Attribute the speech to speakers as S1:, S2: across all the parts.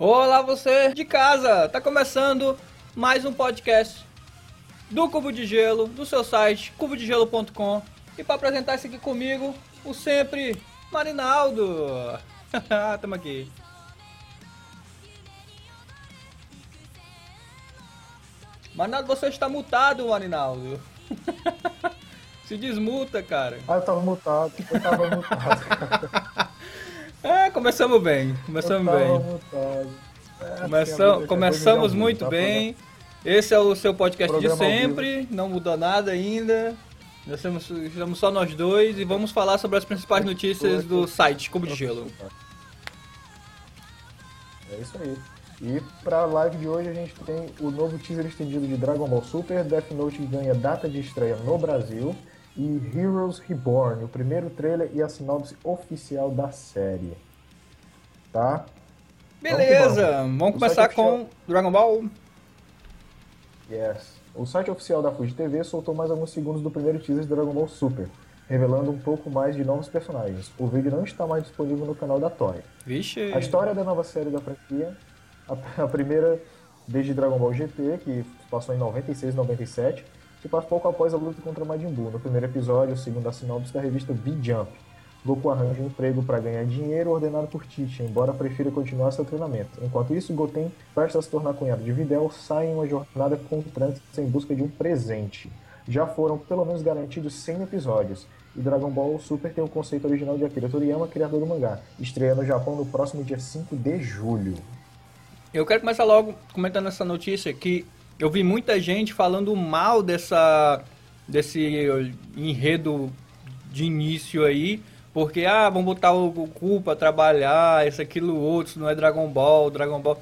S1: Olá, você de casa! Tá começando mais um podcast do Cubo de Gelo, do seu site cubodegelo.com. E para apresentar isso aqui comigo, o sempre Marinaldo. Tamo aqui. Marinaldo, você está mutado, Marinaldo. Se desmuta, cara.
S2: Ah, eu tava mutado. Eu tava mutado.
S1: É, começamos bem. Começamos bem.
S2: É,
S1: Começam-
S2: tinha-
S1: começamos
S2: tinha-
S1: muito
S2: tá
S1: bem. Esse é o seu podcast de
S2: Programa
S1: sempre, não mudou nada ainda. Nós estamos, estamos só nós dois e vamos falar sobre as principais notícias do site Cubo de Gelo.
S2: É isso aí. E pra live de hoje a gente tem o novo teaser estendido de Dragon Ball Super, Death Note ganha data de estreia no Brasil e Heroes Reborn, o primeiro trailer e a sinopse oficial da série. Tá?
S1: Beleza, vamos
S2: O
S1: começar com
S2: oficial-
S1: Dragon Ball.
S2: Yes. O site oficial da Fuji TV soltou mais alguns segundos do primeiro teaser de Dragon Ball Super, revelando um pouco mais de novos personagens. O vídeo não está mais disponível no canal da Toei.
S1: Vixe,
S2: A história da nova série da franquia, a, a primeira desde Dragon Ball GT, que passou em 96 97, se passa pouco após a luta contra Majin Buu. No primeiro episódio, segundo a sinopse da revista V-Jump, Goku arranja um emprego para ganhar dinheiro ordenado por Tite, embora prefira continuar seu treinamento. Enquanto isso, Goten, prestes a se tornar cunhado de Videl, sai em uma jornada com Trunks em busca de um presente. Já foram pelo menos garantidos 100 episódios, e Dragon Ball Super tem o conceito original de Akira Toriyama, criador do mangá, estreia no Japão no próximo dia 5 de julho.
S1: eu quero começar logo comentando essa notícia que eu vi muita gente falando mal dessa desse enredo de início aí, porque ah, vão botar o Goku pra trabalhar, isso aquilo outro, não é Dragon Ball, Dragon Ball.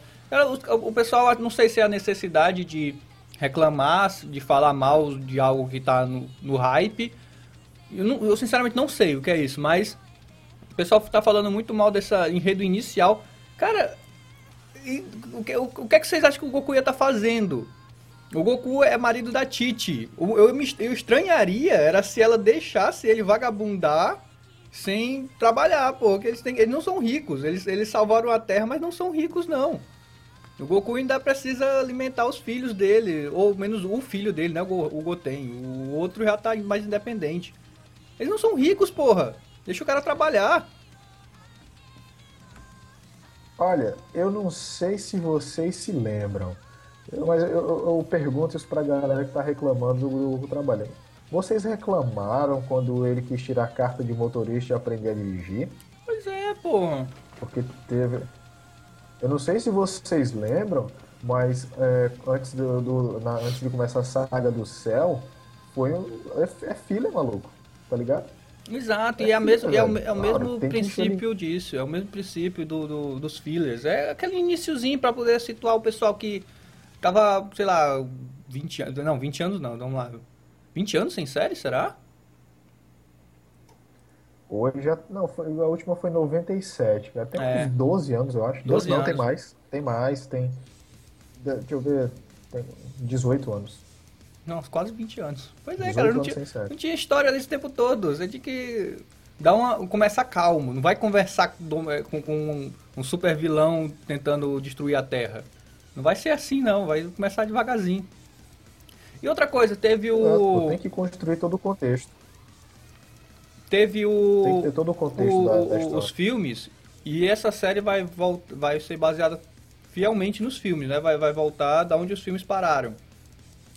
S1: O, pessoal não sei se é a necessidade de reclamar, de falar mal de algo que tá no, no hype. Eu, não- eu sinceramente não sei o que é isso, mas o pessoal tá falando muito mal dessa enredo inicial. Cara, e o, que, o, o que é que vocês acham que o Goku ia estar fazendo? O Goku é marido da Titi. Eu, me- eu estranharia era se ela deixasse ele vagabundar sem trabalhar, pô. Porque eles, têm- eles não são ricos. Eles, eles salvaram a Terra, mas não são ricos, não. O Goku ainda precisa alimentar os filhos dele, ou menos o filho dele, né? O Goten. O outro já tá mais independente. Eles não são ricos, porra. Deixa o cara trabalhar.
S2: Olha, eu não sei se vocês se lembram, eu- mas eu, eu- pergunto isso pra galera que tá reclamando do, do trabalho. Vocês reclamaram quando ele quis tirar a carta de motorista e aprender a dirigir?
S1: Pois é, porra.
S2: Porque teve. Eu não sei se vocês lembram, mas é, antes, do, do- na- antes de começar a saga do céu, foi um, é, é filha, maluco, tá ligado?
S1: Exato,
S2: É
S1: e é, a mesmo, é, o, é o
S2: Claro,
S1: mesmo
S2: que
S1: princípio disso, é o mesmo princípio do, do- dos fillers. É aquele iniciozinho pra poder situar o pessoal que tava, sei lá, 20 anos. Não, 20 anos não, vamos lá. 20 anos sem série, será?
S2: Hoje já. Não, foi- a última foi em 97, cara. Tem
S1: É.
S2: uns 12 anos, eu acho.
S1: 12
S2: não, tem
S1: anos.
S2: mais. Tem mais, tem. Deixa eu ver. Tem 18 anos.
S1: Não, quase 20 anos. Pois é,
S2: 18
S1: cara, não tinha, não tinha história desse tempo todo. Você tinha que dar uma, começar calmo. Não vai conversar com, com- com um super vilão tentando destruir a Terra. Não vai ser assim, não. Vai começar devagarzinho. E outra coisa, teve o.
S2: Tem que construir todo o contexto.
S1: Teve o.
S2: Tem que ter todo o contexto
S1: o-
S2: da, da história.
S1: os filmes. E essa série vai, vai ser baseada fielmente nos filmes, né? Vai, vai voltar da onde os filmes pararam.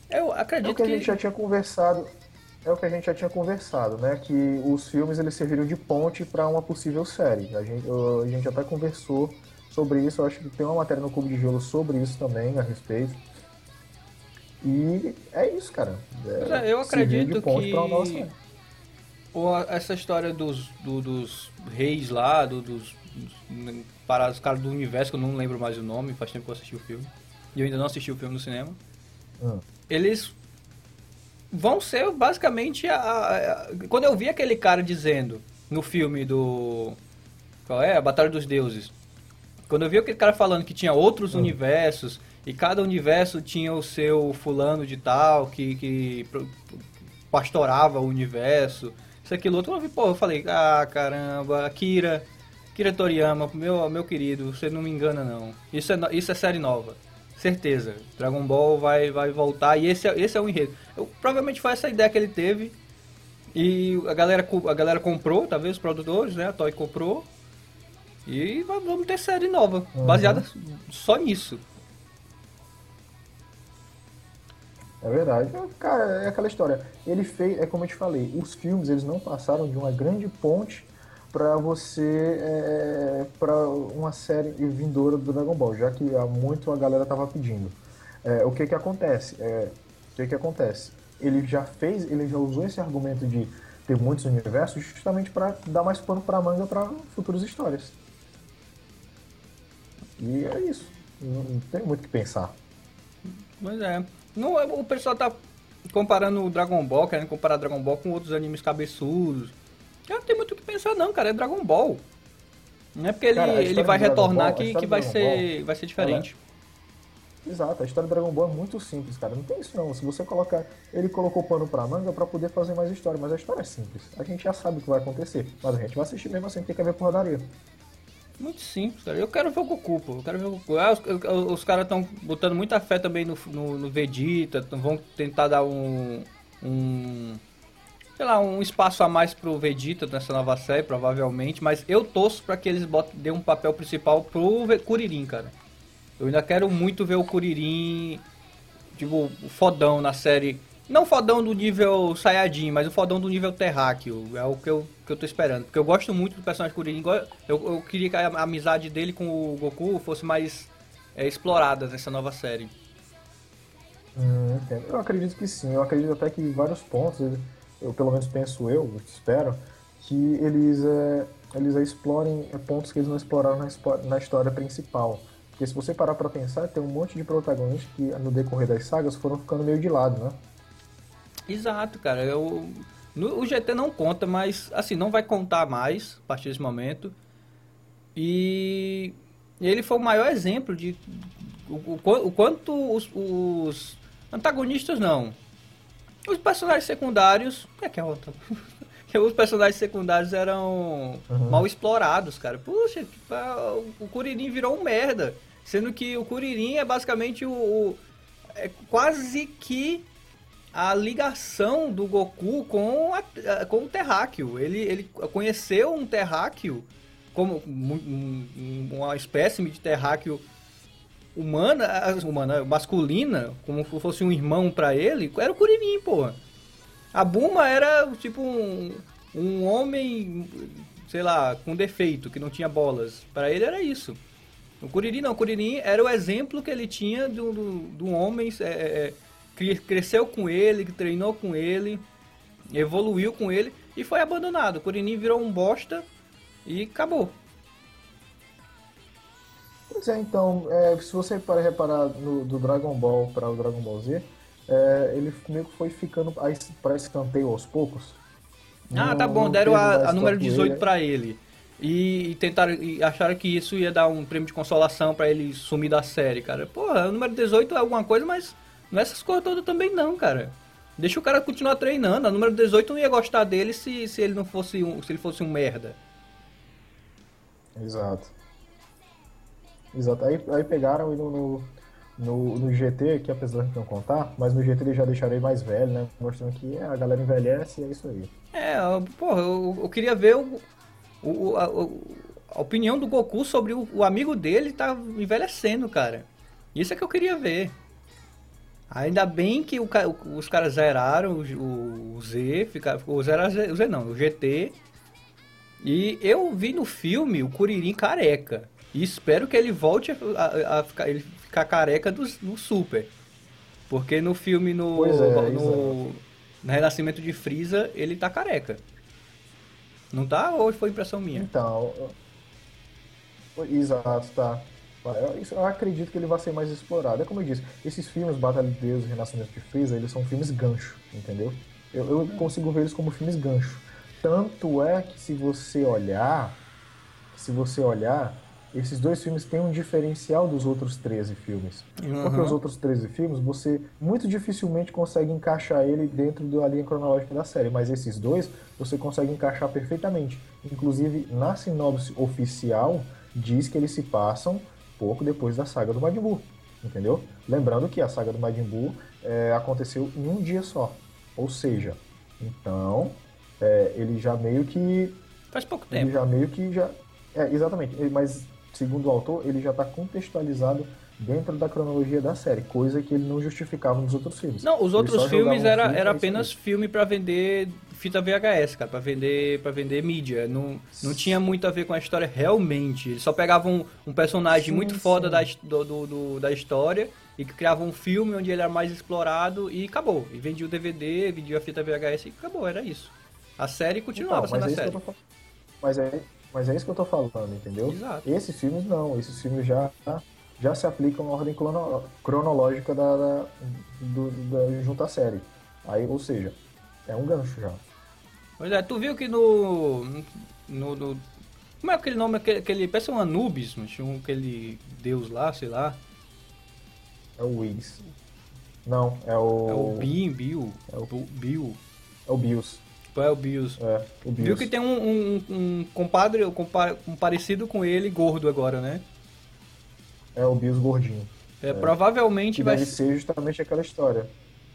S1: Eu
S2: É o
S1: acredito
S2: que a
S1: que.
S2: gente já tinha conversado. É o que a gente já tinha conversado, né? Que os filmes eles serviram de ponte para uma possível série. A gente, a gente até conversou sobre isso. Eu acho que tem uma matéria no Clube de Gelo sobre isso também, a respeito. E é isso, cara.
S1: Pois é, eu acredito que- essa história dos, do- dos reis lá, do- dos, dos- para os caras do universo, que eu não lembro mais o nome, faz tempo que eu assisti o filme. E eu ainda não assisti o filme no cinema.
S2: Hum.
S1: Eles vão ser basicamente a, a- a- Quando eu vi aquele cara dizendo no filme do. Qual é? A Batalha dos Deuses. Quando eu vi aquele cara falando que tinha outros universos e cada universo tinha o seu fulano de tal que, que pastorava o universo, isso aquilo outro, eu vi, pô, eu falei, ah, caramba, Akira, Kira Toriyama, meu, meu querido, você não me engana não. Isso é, isso é série nova. Certeza. Dragon Ball vai, vai voltar e esse é, esse é o enredo. Eu, provavelmente foi essa ideia que ele teve. E a galera, a galera comprou, talvez os produtores, né? A Toy comprou. E vamos ter série nova, uhum. baseada só nisso.
S2: É verdade. Cara, é aquela história. Ele fez, é como eu te falei, os filmes eles não passaram de uma grande ponte para você é, para uma série vindoura do Dragon Ball, já que há muito a galera tava pedindo. É, o que que acontece? É, o que que acontece? Ele já fez, ele já usou esse argumento de ter muitos universos justamente para dar mais pano para manga para futuras histórias. E é isso. Não, não tem muito o que pensar.
S1: Pois é. Não, o pessoal tá comparando o Dragon Ball, querendo comparar Dragon Ball com outros animes cabeçudos. Não tem muito o que pensar não, cara, é Dragon Ball. Não é porque ele, cara, ele vai retornar Ball, que, que vai, ser, vai ser diferente.
S2: Exato, a história do Dragon Ball é muito simples, cara. Não tem isso não. Se você colocar. Ele colocou pano pra manga para poder fazer mais história, mas a história é simples. A gente já sabe o que vai acontecer. Mas a gente vai assistir mesmo assim, tem que haver porradaria.
S1: Muito simples, cara. Eu quero ver o Goku, pô. Eu quero ver o Goku. Ah, os, os caras estão botando muita fé também no, no, no Vegeta. Vão tentar dar um. um sei lá, um espaço a mais pro Vegeta nessa nova série, provavelmente, mas eu torço para que eles botem, dêem um papel principal pro Kuririn, cara. Eu ainda quero muito ver o Kuririn, tipo, fodão na série não fodão do nível Sayajin, mas o fodão do nível Terráqueo. É o que eu, que eu tô esperando. Porque eu gosto muito do personagem Kuririn. Eu, eu queria que a amizade dele com o Goku fosse mais é, explorada nessa nova série.
S2: Hum, eu acredito que sim. Eu acredito até que em vários pontos, eu pelo menos penso eu, espero, que eles, é, eles explorem pontos que eles não exploraram na, na história principal. Porque se você parar pra pensar, tem um monte de protagonistas que no decorrer das sagas foram ficando meio de lado, né?
S1: Exato, cara. Eu, no, o GT não conta, mas assim, não vai contar mais a partir desse momento. E ele foi o maior exemplo de o, o, o quanto os, os, antagonistas não. Os personagens secundários. O que é que é outro? os personagens secundários eram uhum. mal explorados, cara. Puxa, o Kuririn virou um merda. Sendo que o Kuririn é basicamente o, o é quase que a ligação do Goku com, a, com o Terráqueo. Ele, ele conheceu um Terráqueo como um, uma espécime de Terráqueo humana, humana, masculina, como se fosse um irmão para ele, era o Kuririn, porra. A Buma era tipo um, um homem, sei lá, com defeito, que não tinha bolas. Para ele era isso. O Kuririn não, o Kuririn era o exemplo que ele tinha do, do, do homem é, é, cresceu com ele, treinou com ele, evoluiu com ele e foi abandonado. O Kuririn virou um bosta e acabou.
S2: Pois é, então, é, se você para reparar no, do Dragon Ball para o Dragon Ball Z, é, ele meio que foi ficando para escanteio aos poucos.
S1: Ah, tá bom, deram a, a número 18 para ele. E, e tentaram e acharam que isso ia dar um prêmio de consolação para ele sumir da série, cara. Porra, o número 18 é alguma coisa, mas não é essas coisas todas também não, cara. Deixa o cara continuar treinando. A número 18 não ia gostar dele se, se ele não fosse um, se ele fosse um merda.
S2: Exato. Exato. Aí, aí pegaram e no, no, no, no, GT, que apesar de não contar, mas no GT ele já deixaram mais velho, né? Mostrando que a galera envelhece e é isso aí.
S1: É, porra, eu, eu queria ver o, o, a, a, opinião do Goku sobre o, o amigo dele tá envelhecendo, cara. Isso é que eu queria ver. Ainda bem que o, os caras zeraram o, o Z, fica, o, zero, o Z não, o GT. E eu vi no filme o Kuririn careca. E espero que ele volte a, a, a ficar, ele ficar careca do, no Super. Porque no filme, no, é, no, no, Renascimento de Freeza, ele tá careca. Não tá? Ou foi impressão minha?
S2: Então, exato, tá. Eu, eu acredito que ele vai ser mais explorado. É como eu disse, esses filmes, Batalha de Deus e Renascimento de Freeza, eles são filmes gancho, entendeu? Eu, eu consigo ver eles como filmes gancho. Tanto é que se você olhar, se você olhar, esses dois filmes têm um diferencial dos outros 13 filmes.
S1: Uhum.
S2: Porque os outros 13 filmes, você muito dificilmente consegue encaixar ele dentro da linha cronológica da série, mas esses dois você consegue encaixar perfeitamente. Inclusive, na sinopse oficial, diz que eles se passam pouco depois da saga do Majin Buu, entendeu? Lembrando que a saga do Majin Buu é, aconteceu em um dia só. Ou seja, então, é, ele já meio que...
S1: Faz pouco
S2: Ele
S1: tempo.
S2: já meio que já... É, exatamente. Ele- Mas, segundo o autor, ele já está contextualizado dentro da cronologia da série, coisa que ele não justificava nos outros filmes.
S1: Não, os
S2: Ele
S1: outros filmes era, era apenas filme pra vender fita VHS, cara, pra vender, pra vender mídia. Não, não tinha muito a ver com a história realmente. Eles só pegavam um, um personagem
S2: Sim,
S1: muito foda
S2: sim.
S1: da, his- do, do- do- da história e criavam um filme onde ele era mais explorado e acabou. E vendia o DVD, vendia a fita VHS e acabou, era isso. A série continuava
S2: Então,
S1: sendo a
S2: mas, é
S1: série.
S2: tô, mas, é, mas é isso que eu tô falando, entendeu?
S1: Exato.
S2: Esses filmes não, esses filmes já, já se aplicam na ordem crono- cronológica da, da, do, da, junto à série. Aí, ou seja, é um gancho já.
S1: Pois é, tu viu que no. no, no- como é aquele nome? Aquele, aquele parece um Anubis, um- aquele deus lá, sei lá.
S2: É o Wiggs. Não, é o.
S1: É o Bim, Bill.
S2: É o-
S1: Bill.
S2: É o Bills.
S1: É o Bills.
S2: É, o Bills.
S1: Viu que tem um, um, um compadre, um, compa- um parecido com ele, gordo agora, né?
S2: É o Bills gordinho.
S1: É, Provavelmente
S2: Que
S1: vai ser.
S2: justamente aquela história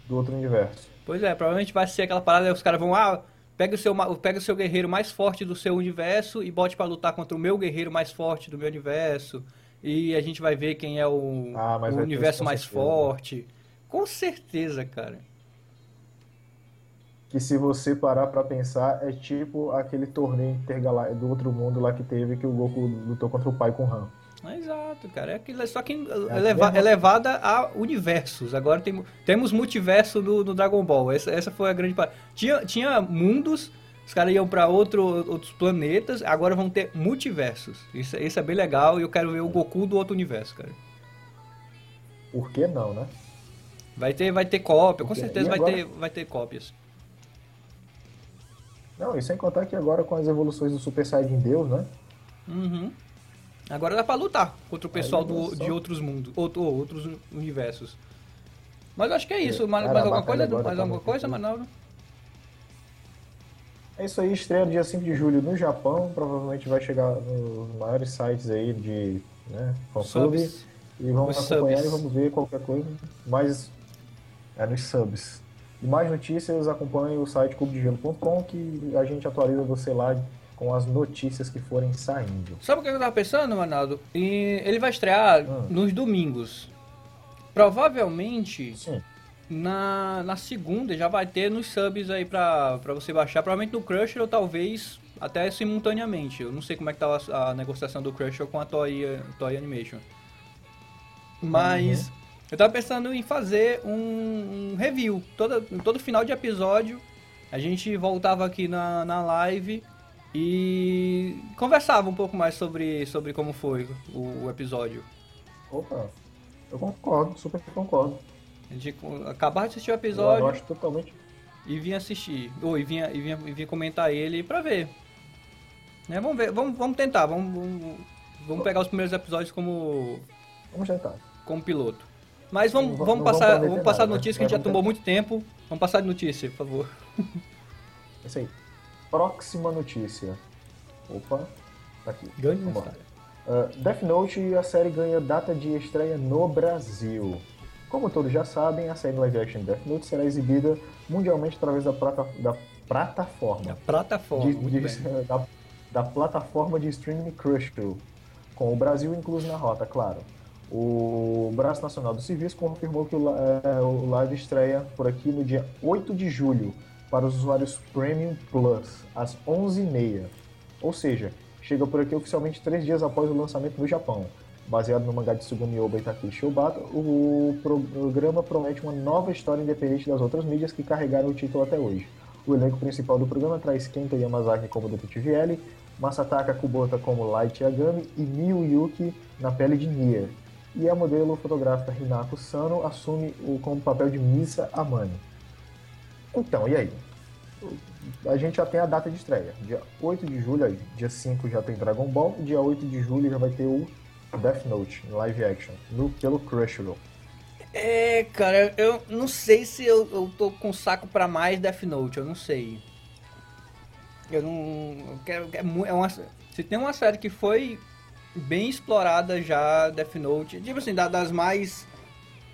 S2: do outro universo.
S1: Pois é, provavelmente vai ser aquela parada, aí os caras vão, ah, pega o, seu, pega o seu guerreiro mais forte do seu universo e bote pra lutar contra o meu guerreiro mais forte do meu universo. E a gente vai ver quem é o,
S2: Ah,
S1: o
S2: ter
S1: universo mais
S2: certeza.
S1: forte. Com certeza, cara.
S2: Que se você parar pra pensar, é tipo aquele torneio intergaláctico do outro mundo lá que teve que o Goku lutou contra o pai com o Han.
S1: Exato, cara. É aquilo, só que
S2: É
S1: eleva,
S2: mesmo.
S1: elevada a universos. Agora tem, temos multiverso do, do Dragon Ball. Essa, essa foi a grande parte. Tinha, tinha mundos, os caras iam pra outro, outros planetas, agora vão ter multiversos. Isso, isso é bem legal e eu quero ver o Goku do outro universo, cara.
S2: Por que não, né?
S1: Vai ter, vai ter cópia, com certeza
S2: e
S1: vai,
S2: agora?
S1: ter, vai ter cópias.
S2: Não, e sem contar que agora com as evoluções do Super Saiyajin Deus, né?
S1: Uhum. Agora dá pra lutar contra o pessoal do, de outros mundos, outro, outros universos. Mas eu acho que é isso.
S2: É,
S1: mais,
S2: cara,
S1: mais
S2: a
S1: alguma coisa? Mais
S2: tá
S1: alguma coisa. Manaldo?
S2: É isso aí, estreia no dia 5 de julho no Japão. Provavelmente vai chegar nos maiores sites aí de né, fansub.
S1: Subs.
S2: E vamos
S1: Os
S2: acompanhar
S1: subs.
S2: e vamos ver qualquer coisa. Mais é nos subs. E mais notícias, acompanhe o site cubodegelo.com que a gente atualiza você lá com as notícias que forem saindo.
S1: Sabe o que eu tava pensando, Manaldo? E ele vai estrear
S2: Hum.
S1: nos domingos. Provavelmente
S2: Sim.
S1: na, na segunda já vai ter nos subs aí pra, pra você baixar. Provavelmente no Crusher ou talvez até simultaneamente. Eu não sei como é que tá a, a negociação do Crusher com a Toy, Toy Animation. Mas eu tava pensando em fazer um, um review. Todo, todo final de episódio a gente voltava aqui na, na live e conversava um pouco mais sobre, sobre como foi o, o episódio.
S2: Opa, eu concordo, super concordo.
S1: A gente co- acabava de assistir o
S2: Eu,
S1: episódio
S2: acho totalmente.
S1: e vinha assistir. Ou e vinha, e vinha, e vinha comentar ele pra ver. Né, vamos ver, vamos, vamos tentar, vamos, vamos, vamos pegar os primeiros episódios como,
S2: Vamos tentar.
S1: como piloto. Mas vamos,
S2: Não
S1: vamos,
S2: vamos
S1: passar,
S2: prometer
S1: vamos passar
S2: nada, né?
S1: notícia que a gente já tomou
S2: vamos
S1: muito tempo. Vamos passar de notícia, por favor.
S2: É isso aí. Próxima notícia. Opa, tá aqui.
S1: Grande
S2: Vamos. Uh, Death Note, a série ganha data de estreia no Brasil. Como todos já sabem, a série live action Death Note será exibida mundialmente através da, plata, da plataforma.
S1: plataforma,
S2: de- de- da, da plataforma de streaming Crunchyroll, com o Brasil incluso na rota, claro. O Braço Nacional do Serviço confirmou que o, eh, o live estreia por aqui no dia 8 de julho para os usuários Premium Plus, às 11h30. Ou seja, chega por aqui oficialmente três dias após o lançamento no Japão. Baseado no mangá de Sugumi Oba e Takeshi Obata, o programa promete uma nova história independente das outras mídias que carregaram o título até hoje. O elenco principal do programa traz Kenta Yamazaki como Detetive L, Masataka Kubota como Light Yagami e Miyu Yuki na pele de Nier. E a modelo fotográfica Hinako Sano assume o como papel de Misa Amane. Então, e aí? a gente já tem a data de estreia. Dia 8 de julho, aí, dia 5 já tem Dragon Ball, dia 8 de julho já vai ter o Death Note, live action, no, pelo Crunchyroll.
S1: É, cara, eu não sei se eu, eu tô com saco pra mais Death Note, eu não sei. Eu não. Eu quero, é, é uma, se tem uma série que foi bem explorada já, Death Note, tipo assim, das mais.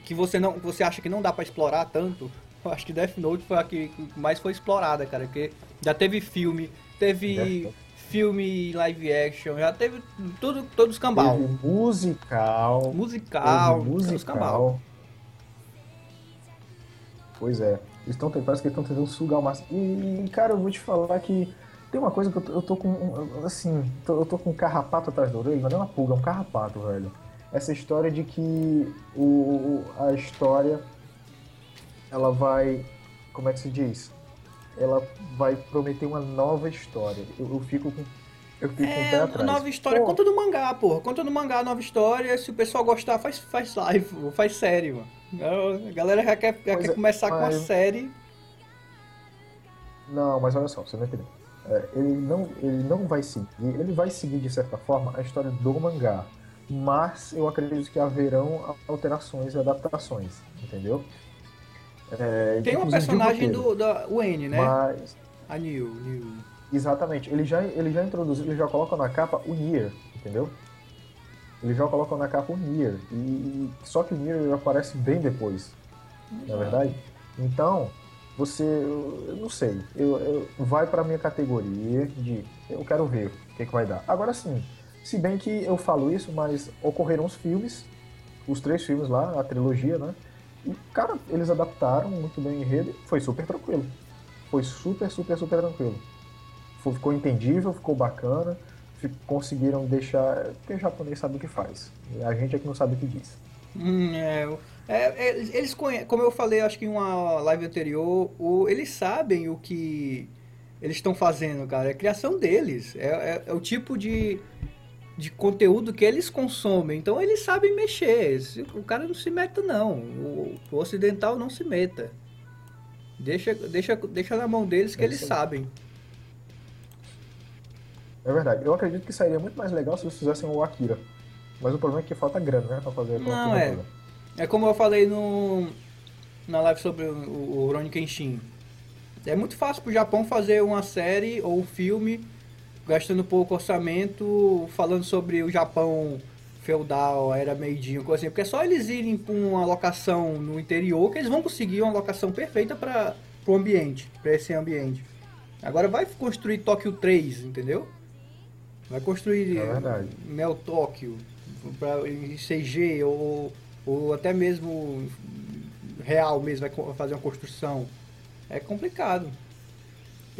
S1: que você não você acha que não dá pra explorar tanto, eu acho que Death Note foi a que mais foi explorada, cara, porque já teve filme, teve filme live action, já teve tudo, todos os cambal.
S2: Teve musical.
S1: Musical,
S2: teve musical. Pois é. Eles estão parece que estão tentando sugar o máximo. E, cara, eu vou te falar que tem uma coisa que eu tô, eu tô com. Assim, tô, eu tô com um carrapato atrás da orelha, mas não é uma pulga, é um carrapato, velho. Essa história de que o, a história ela vai. Como é que se diz? Ela vai prometer uma nova história. Eu, eu fico com. Eu fico é, com o pé atrás.
S1: nova história, Pô. conta do mangá, porra. Conta do mangá, nova história. Se o pessoal gostar, faz, faz live, faz série, mano. A galera já quer, já quer é, começar mas... com a série.
S2: Não, mas olha só, você não entendeu. É, ele, não, ele não vai seguir, ele vai seguir de certa forma a história do mangá, mas eu acredito que haverão alterações e adaptações, entendeu?
S1: É, Tem uma personagem do, da Wayne, né?
S2: Mas...
S1: A New, New.
S2: Exatamente. Ele já, ele já introduziu, ele já coloca na capa o Nier, entendeu? Ele já coloca na capa o Nier. E, só que o Nier aparece bem depois. Não é verdade? Então, você. Eu, não sei. Eu, eu vai pra minha categoria de. Eu quero ver o que, que vai dar. Agora sim, se bem que eu falo isso, mas ocorreram os filmes, os três filmes lá, a trilogia, né? E, cara, eles adaptaram muito bem o enredo foi super tranquilo. Foi super, super, super tranquilo. Ficou entendível, ficou bacana, conseguiram deixar. Porque o japonês sabe o que faz. A gente é que não sabe o que diz.
S1: Hum, é, é, é, eles como eu falei, acho que em uma live anterior, o, eles sabem o que eles estão fazendo, cara. É a criação deles. É, é, é o tipo de, de conteúdo que eles consomem. Então eles sabem mexer. O cara não se meta não. O, o ocidental não se meta. Deixa, deixa, deixa na mão deles que é eles sabem.
S2: É verdade. Eu acredito que seria muito mais legal se eles fizessem o Akira. Mas o problema é que falta grana, né? Pra fazer
S1: Não, é. É como eu falei no, na live sobre o, o Ronnie Kenshin. É muito fácil pro Japão fazer uma série ou um filme gastando pouco orçamento, falando sobre o Japão feudal, era Meidinho, coisa assim. Porque é só eles irem para uma locação no interior que eles vão conseguir uma locação perfeita para o ambiente, para esse ambiente. Agora vai construir Tóquio 3, entendeu? Vai construir
S2: é
S1: Neo Tóquio em CG ou, ou até mesmo real mesmo, vai fazer uma construção. É complicado.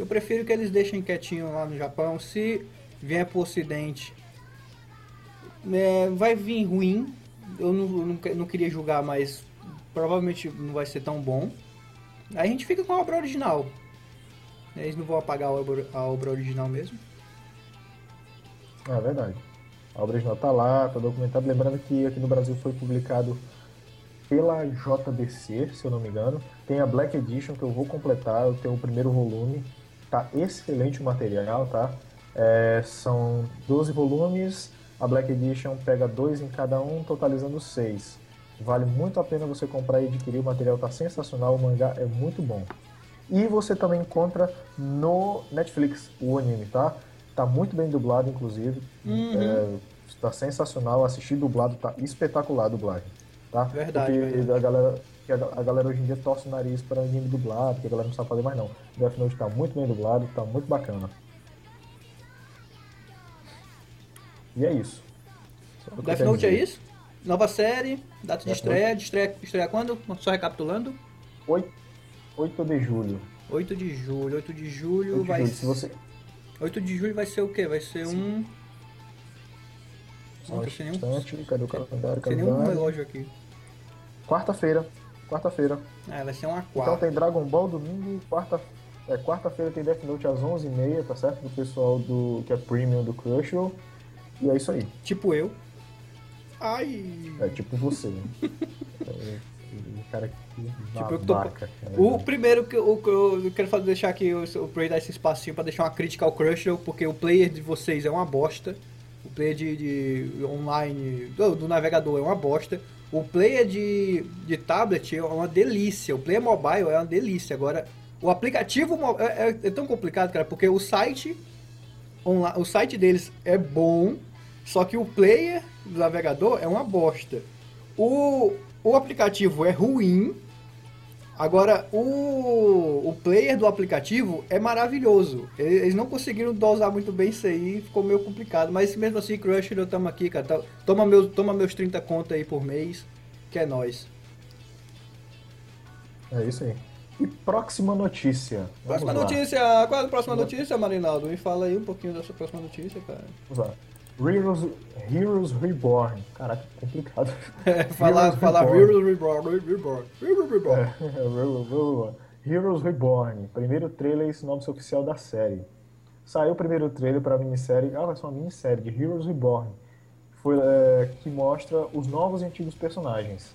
S1: Eu prefiro que eles deixem quietinho lá no Japão. Se vier pro ocidente, é, vai vir ruim. Eu não, não, não, queria julgar, mas provavelmente não vai ser tão bom. Aí a gente fica com a obra original. Eles não vão apagar a obra, a obra original mesmo.
S2: É verdade. A obra original tá lá, tá documentado. Lembrando que aqui no Brasil foi publicado pela JBC, se eu não me engano. Tem a Black Edition que eu vou completar, eu tenho o primeiro volume. Tá excelente o material, tá? É, são 12 volumes, a Black Edition pega dois em cada um, totalizando seis. Vale muito a pena você comprar e adquirir, o material tá sensacional, o mangá é muito bom. E você também encontra no Netflix o anime, tá? Tá muito bem dublado, inclusive.
S1: Uhum.
S2: É, tá sensacional, assistir dublado tá espetacular a dublagem, tá?
S1: Verdade.
S2: Porque verdade. a galera que a, galera hoje em dia torce o nariz para anime dublado, que a galera não sabe fazer mais não. Death Note tá muito bem dublado, tá muito bacana. E é isso.
S1: Death Note é isso? Nova série, data de estreia, de estreia, estreia quando? Só recapitulando.
S2: 8, 8 de julho.
S1: 8 de julho, 8 de julho 8 de vai julho.
S2: Se você...
S1: 8 de julho vai ser o quê? Vai ser um.
S2: Só um instante, cadê o calendário?
S1: Tem nenhum relógio aqui.
S2: Quarta-feira, Quarta-feira.
S1: É, vai ser uma
S2: quarta. Então tem Dragon Ball domingo, quarta é, quarta-feira tem Death Note às 11h30, tá certo? Do pessoal do que é Premium do Crunchyroll. E é isso aí.
S1: Tipo eu. Ai.
S2: É tipo você. Né? cara que
S1: Tipo, eu tô-
S2: babaca, cara.
S1: O primeiro que eu, que eu quero fazer, deixar aqui, eu, eu aproveitar esse espacinho pra deixar uma crítica ao Crunchyroll, porque o player de vocês é uma bosta. O player de, de online do, do navegador é uma bosta. O player de, de tablet é uma delícia. O player mobile é uma delícia. Agora, o aplicativo é, é- é tão complicado, cara, porque o site o site deles é bom, só que o player do navegador é uma bosta. O, o aplicativo é ruim, agora o, o player do aplicativo é maravilhoso. Eles não conseguiram dosar muito bem isso aí, ficou meio complicado. Mas mesmo assim, Crunchyroll, tamo aqui, cara. Tá- Toma, meu, toma meus 30 conto aí por mês, que é nóis.
S2: É isso aí. E próxima notícia. Vamos
S1: Próxima
S2: lá.
S1: notícia, qual é a próxima notícia, Marinaldo? Me fala aí um pouquinho dessa próxima notícia, cara.
S2: Vamos lá. Heroes, Heroes Reborn. Caraca, complicado.
S1: É, falar,
S2: Heroes
S1: falar
S2: Reborn.
S1: Reborn, Reborn, Reborn, Reborn, Reborn.
S2: É, Heroes Reborn, primeiro trailer e sinopse oficial da série. Saiu o primeiro trailer para a minissérie, ah, vai ser uma minissérie de Heroes Reborn, foi, é, que mostra os novos e antigos personagens.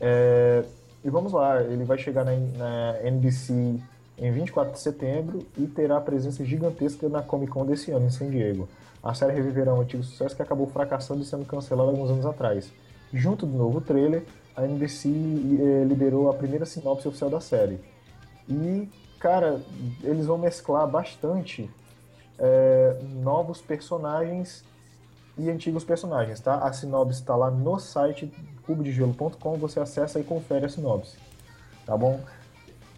S2: É, e vamos lá, ele vai chegar na, na NBC em 24 de setembro e terá presença gigantesca na Comic Con desse ano, em San Diego. A série reviverá um antigo sucesso que acabou fracassando e sendo cancelado alguns anos atrás. Junto do novo trailer, a NBC eh, liberou a primeira sinopse oficial da série. E, cara, eles vão mesclar bastante eh, novos personagens e antigos personagens, tá? A sinopse está lá no site cubodegelo.com, você acessa e confere a sinopse, tá bom?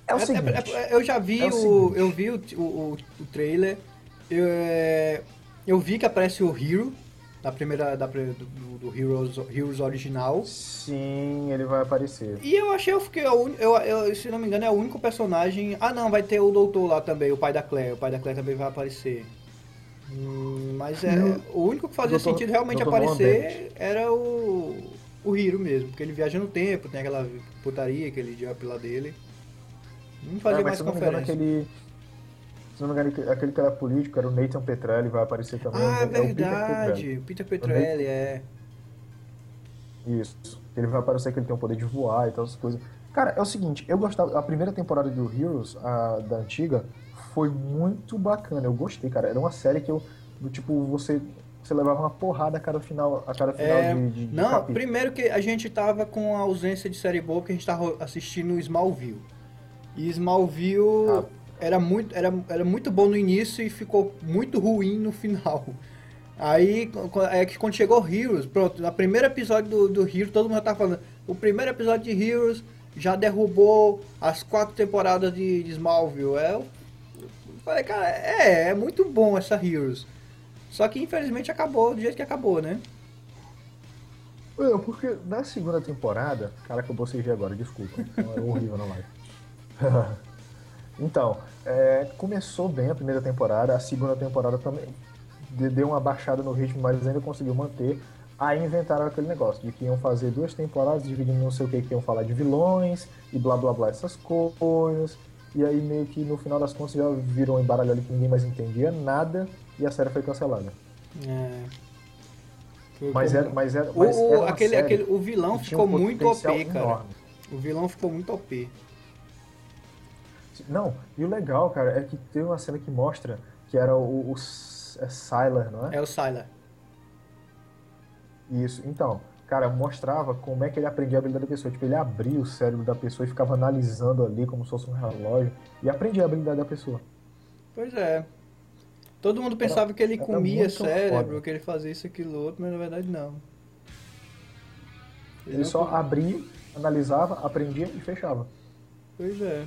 S2: É o
S1: É-
S2: seguinte,
S1: é- é- eu já vi
S2: é o
S1: o,
S2: seguinte.
S1: eu vi o, o, o trailer. Eu, é, eu vi que aparece o Hero da primeira da, do, do- Heroes, Heroes original.
S2: sim, ele vai aparecer.
S1: E eu achei eu fiquei a un- eu, eu, se não me engano é o único personagem. Ah não, vai ter o doutor lá também, o pai da Claire. O pai da Claire também vai aparecer. Hum, mas é,
S2: Hum.
S1: o único que fazia
S2: Doutor-
S1: sentido realmente
S2: Doutor
S1: aparecer era o o Hero mesmo, porque ele viaja no tempo, tem aquela putaria, aquele diabo lá dele. Não fazia
S2: É,
S1: mais
S2: engano,
S1: conferência.
S2: aquele. Se não me engano, aquele- que era político era o Nathan Petrelli, vai aparecer também.
S1: Ah,
S2: É o Peter
S1: verdade.
S2: Petrelli.
S1: Peter Petrelli, é.
S2: Isso. Ele vai aparecer que ele tem o poder de voar e tal, essas coisas. Cara, é o seguinte, eu gostava. A primeira temporada do Heroes, a, da antiga, foi muito bacana. Eu gostei, cara. Era uma série que eu. Do tipo, você. Você levava uma porrada a cada final, a cada final
S1: É,
S2: de, de, de
S1: não,
S2: capítulo.
S1: primeiro que a gente tava com a ausência de série boa, porque a gente tava assistindo Smallville. E Smallville
S2: Ah.
S1: Era, muito, era, era muito bom no início e ficou muito ruim no final. Aí é que quando chegou Heroes, pronto, no primeiro episódio do, do Heroes, todo mundo já tava falando, o primeiro episódio de Heroes já derrubou as quatro temporadas de, de Smallville. É, eu falei, cara, é, é muito bom essa Heroes. Só que infelizmente acabou do jeito que acabou, né?
S2: Porque na segunda temporada. Caraca, eu bocejei agora, desculpa. É horrível na live. então, é, começou bem a primeira temporada, a segunda temporada também de- deu uma baixada no ritmo, mas ainda conseguiu manter. Aí inventaram aquele negócio de que iam fazer duas temporadas, dividindo não sei o que, que iam falar de vilões e blá blá blá, essas coisas. E aí meio que no final das contas já virou um embaralho ali que ninguém mais entendia nada e a série foi cancelada.
S1: É. Foi
S2: Mas
S1: como-
S2: era, mas era,
S1: O,
S2: mas
S1: o-
S2: era
S1: aquele,
S2: série
S1: aquele, o vilão ficou
S2: um
S1: muito OP, cara.
S2: enorme.
S1: O vilão ficou muito OP.
S2: Não, e o legal, cara, é que tem uma cena que mostra que era o, o é Sylar, não é?
S1: É o Sylar.
S2: Isso. Então, cara, mostrava como é que ele aprendia a habilidade da pessoa. Tipo, ele abria o cérebro da pessoa e ficava analisando ali como se fosse um relógio e aprendia a habilidade da pessoa.
S1: Pois é. Todo mundo pensava que ele
S2: era
S1: comia cérebro,
S2: foda.
S1: que ele fazia isso, aquilo, outro, mas na verdade não.
S2: Ele
S1: não
S2: só
S1: comia.
S2: abria, analisava, aprendia e fechava.
S1: Pois é.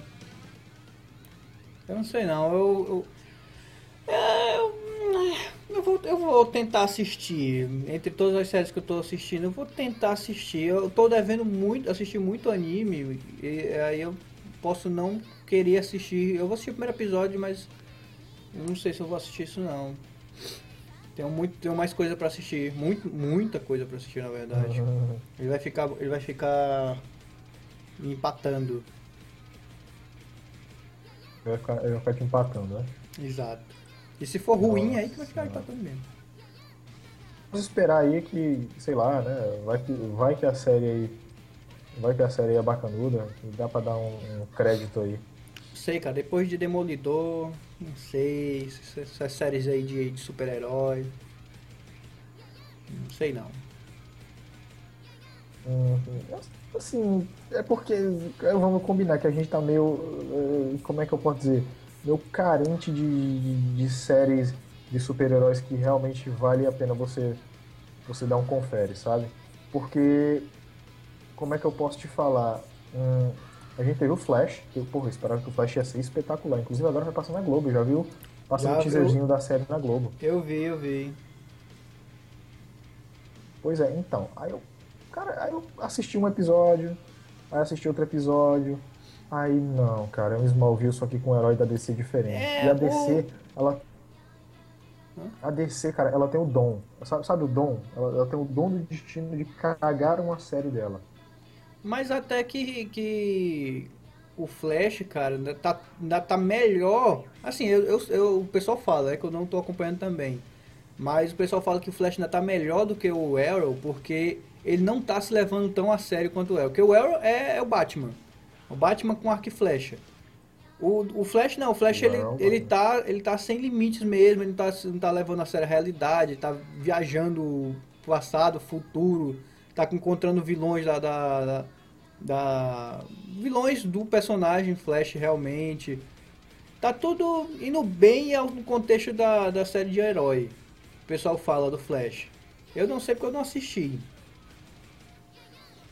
S1: Eu não sei não, eu. eu... É, eu, eu vou, eu vou tentar assistir. Entre todas as séries que eu tô assistindo, eu vou tentar assistir. Eu tô devendo muito, assistir muito anime. E aí eu posso não querer assistir. Eu vou assistir o primeiro episódio, mas eu não sei se eu vou assistir isso não. Tenho, muito, tenho mais coisa pra assistir. Muito, muita coisa pra assistir, na verdade. Ele vai ficar. Ele vai ficar me empatando.
S2: Ele vai ficar, ele vai ficar te empatando, né?
S1: Exato. E se for ruim,
S2: Nossa
S1: aí que vai ficar
S2: Senhora.
S1: empatando mesmo.
S2: Vamos esperar aí que, sei lá, né? Vai que, vai que a série aí Vai que a série é bacanuda, dá pra dar um, um crédito aí.
S1: sei, cara, depois de Demolidor, não sei, essas séries aí de, de super-herói. Não sei não.
S2: Uhum. Assim, é porque eh, vamos combinar que a gente tá meio. eh, Como é que eu posso dizer? Meio carente de, de, de séries de super-heróis que realmente vale a pena você, você dar um confere, sabe? Porque. Como é que eu posso te falar? Hum, a gente teve o Flash, que eu, porra, eu esperava que o Flash ia ser espetacular. Inclusive agora vai passar na Globo, já viu? Passando o teaserzinho da série na Globo.
S1: Eu vi, eu vi.
S2: Pois é, então, aí eu, cara, aí eu assisti um episódio, aí assisti outro episódio, aí não, cara, é um Smallville só que com um herói da DC diferente.
S1: É,
S2: e a
S1: o-
S2: DC, ela... A DC, cara, ela tem o dom, sabe, sabe o dom? Ela, ela tem o dom do destino de cagar uma série dela.
S1: Mas até que, que o Flash, cara, ainda tá, ainda tá melhor. Assim, eu, eu, eu- o pessoal fala, é que eu não tô acompanhando também. Mas o pessoal fala que o Flash ainda tá melhor do que o Arrow, porque ele não tá se levando tão a sério quanto o Arrow. Porque o Arrow é, é o Batman. O Batman com arco e flecha. O, o Flash não, o Flash ele,
S2: Não,
S1: ele,
S2: mano.
S1: tá, ele tá sem limites mesmo, ele não tá, não tá levando a sério a realidade, tá viajando passado, futuro, tá encontrando vilões da, da, da, da- vilões do personagem Flash realmente. Tá tudo indo bem ao- no contexto da, da série de herói. O pessoal fala do Flash. Eu não sei porque eu não assisti.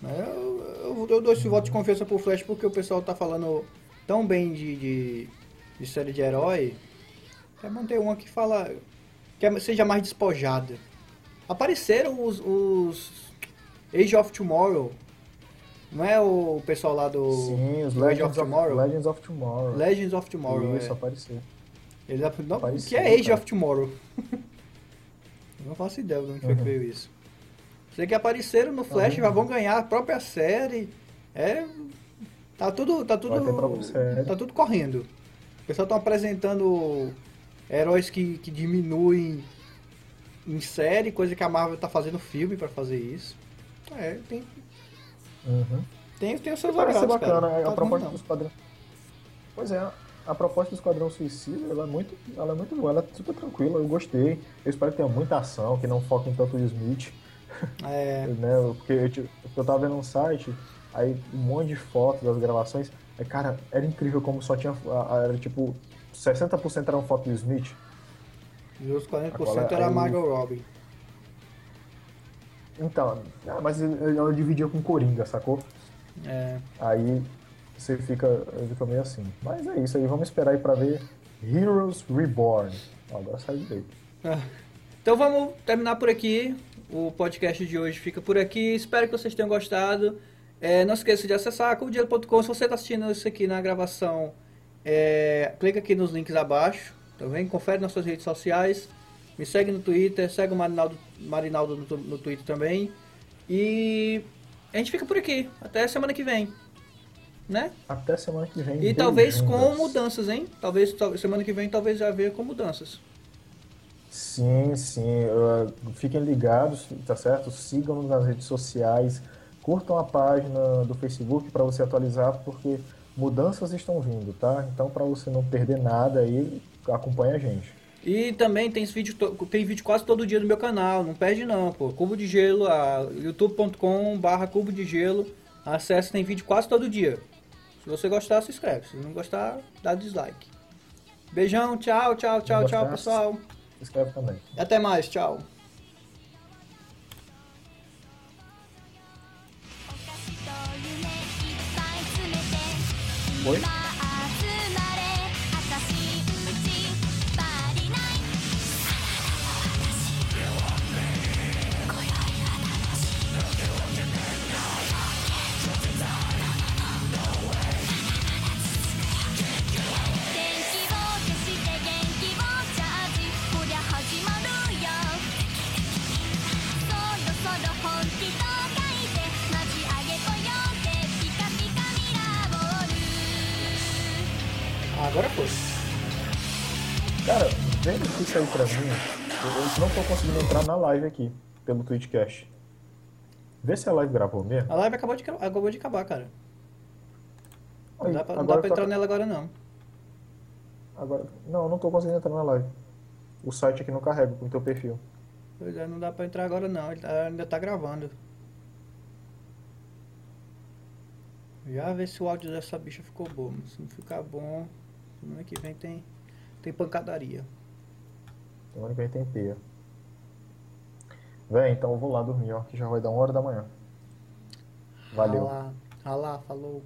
S1: Eu, eu, eu dou esse voto de confiança pro Flash porque o pessoal tá falando tão bem de, de, de série de herói. É bom ter uma que fala. que seja mais despojada. Apareceram os, os Age of Tomorrow. Não é o pessoal lá do
S2: Sim, os
S1: do Age
S2: Legends
S1: of Tomorrow?
S2: Legends of Tomorrow.
S1: Legends of Tomorrow.
S2: Isso,
S1: é.
S2: apareceu.
S1: Ele não,
S2: Apareceu,
S1: que é Age
S2: cara.
S1: of Tomorrow? Eu não faço ideia de onde foi que
S2: Uhum.
S1: veio isso. Sei que apareceram no Flash,
S2: Uhum.
S1: já vão ganhar a própria série. É. Tá tudo. Tá tudo. Tá tudo correndo. O pessoal estão apresentando heróis que, que diminuem em série, coisa que a Marvel tá fazendo filme pra fazer isso. É, tem,
S2: Uhum.
S1: tem, tem os seus
S2: Parece bacana,
S1: cara.
S2: a
S1: Tá
S2: proposta
S1: bom,
S2: do Esquadrão. Pois é, a proposta do Esquadrão Suicida, ela é muito, ela é muito boa, ela é super tranquila, eu gostei. Eu espero que tenha muita ação, que não foque em tanto o Smith.
S1: É,
S2: né? Porque eu, tipo, eu tava vendo um site, aí um monte de fotos das gravações, aí, cara, era incrível como só tinha, era tipo, 60% eram fotos do Smith.
S1: e os 40%
S2: Agora,
S1: era
S2: aí-
S1: Margot Robbie.
S2: Então, ah, mas ela dividia com Coringa, sacou?
S1: É.
S2: Aí você fica, fica meio assim. Mas é isso aí, vamos esperar aí pra ver Heroes Reborn. Agora saiu direito.
S1: Ah, Então vamos terminar por aqui. O podcast de hoje fica por aqui. Espero que vocês tenham gostado. É, não esqueça de acessar cubodinheiro.com. Se você está assistindo isso aqui na gravação, é, clica aqui nos links abaixo. Tá bem? Confere nas suas redes sociais. Me segue no Twitter. Segue o Marinaldo, Marinaldo no, no Twitter também. E a gente fica por aqui. Até semana que vem. Né?
S2: Até semana que vem.
S1: E talvez com mudanças, hein? Talvez tal- semana que vem talvez já venha com mudanças.
S2: Sim, sim. uh, fiquem ligados, tá certo? Sigam-nos nas redes sociais. Curtam a página do Facebook para você atualizar, porque mudanças estão vindo, tá? Então, para você não perder nada aí, acompanha a gente.
S1: E também tem vídeo, tem vídeo quase todo dia no meu canal, não perde não, pô. Cubo de Gelo, youtube.com barra Cubo de Gelo, acesse, tem vídeo quase todo dia. Se você gostar, se inscreve, se não gostar, dá dislike. Beijão, tchau, tchau, tchau, tchau, pessoal
S2: escreve também.
S1: Até mais, tchau.
S2: Oi?
S1: Agora foi.
S2: Cara, vendo isso aí pra mim, eu não tô conseguindo entrar na live aqui, pelo Twitchcast. Vê se a live gravou mesmo.
S1: A live acabou de, acabou de acabar, cara. Não dá pra, não dá pra
S2: tá-
S1: entrar nela agora, não.
S2: Agora, não, eu não tô conseguindo entrar na live. O site aqui não carrega com o teu perfil.
S1: Pois é, não dá pra entrar agora, não. Ele tá- ainda tá gravando. Já ver se o áudio dessa bicha ficou bom. Se não ficar bom, semana que vem tem, tem pancadaria.
S2: Semana que vem tem teia. Véi, então eu vou lá dormir, ó, que já vai dar uma hora da manhã. Valeu.
S1: Ralá, ralá, falou.